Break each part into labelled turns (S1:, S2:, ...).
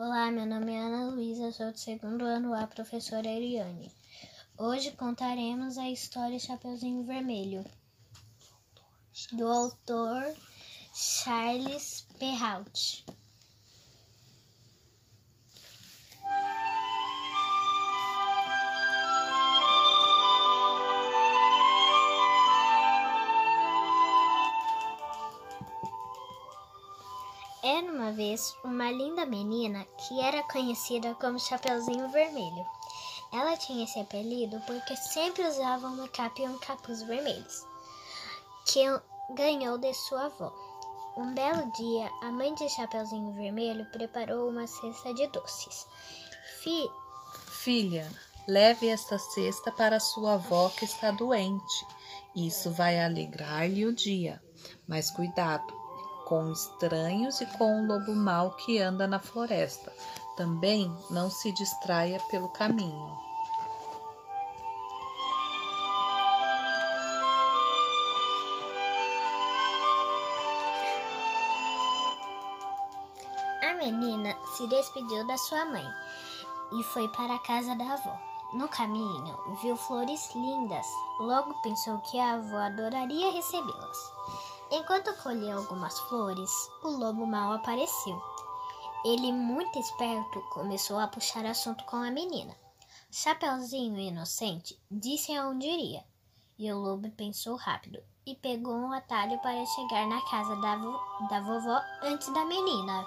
S1: Olá, meu nome é Ana Luísa, sou do segundo ano A, professora Eliane. Hoje contaremos a história Chapeuzinho Vermelho, do autor Charles Perrault. Era uma vez uma linda menina que era conhecida como Chapeuzinho Vermelho. Ela tinha esse apelido porque sempre usava uma capa e um capuz vermelhos, que ganhou de sua avó. Um belo dia, a mãe de Chapeuzinho Vermelho preparou uma cesta de doces. Fi...
S2: Filha, leve esta cesta para sua avó que está doente. Isso vai alegrar-lhe o dia. Mas cuidado, com estranhos e com o lobo mau que anda na floresta. Também não se distraia pelo caminho.
S1: A menina se despediu da sua mãe e foi para a casa da avó. No caminho, viu flores lindas. Logo pensou que a avó adoraria recebê-las. Enquanto colhia algumas flores, o lobo mal apareceu. Ele, muito esperto, começou a puxar assunto com a menina. Chapeuzinho inocente disse aonde iria, e o lobo pensou rápido e pegou um atalho para chegar na casa da, vo da vovó antes da menina.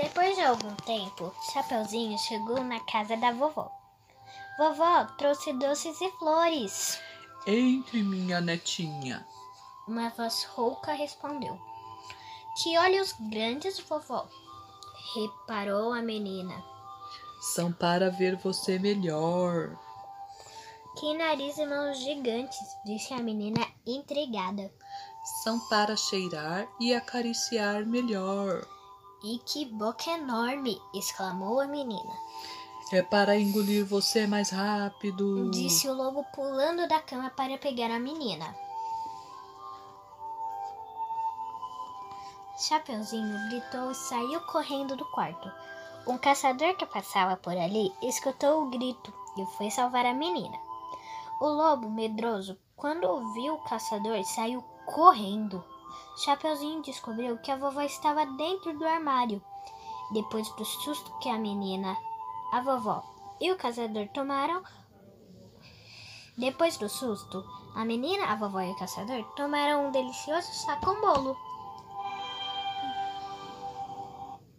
S1: Depois de algum tempo, Chapeuzinho chegou na casa da vovó. Vovó, trouxe doces e flores.
S3: Entre, minha netinha.
S1: Uma voz rouca respondeu. Que olhos grandes, vovó. Reparou a menina.
S3: São para ver você melhor.
S1: Que nariz e mãos gigantes, disse a menina intrigada.
S3: São para cheirar e acariciar melhor.
S1: E que boca enorme! exclamou a menina.
S3: É para engolir você mais rápido.
S1: Disse o lobo pulando da cama para pegar a menina. Chapeuzinho gritou e saiu correndo do quarto. Um caçador que passava por ali escutou o grito e foi salvar a menina. O lobo, medroso, quando ouviu o caçador, saiu correndo. Chapeuzinho descobriu que a vovó estava dentro do armário. Depois do susto que a menina, a vovó e o caçador tomaram, depois do susto, a menina, a vovó e o caçador tomaram um delicioso com bolo.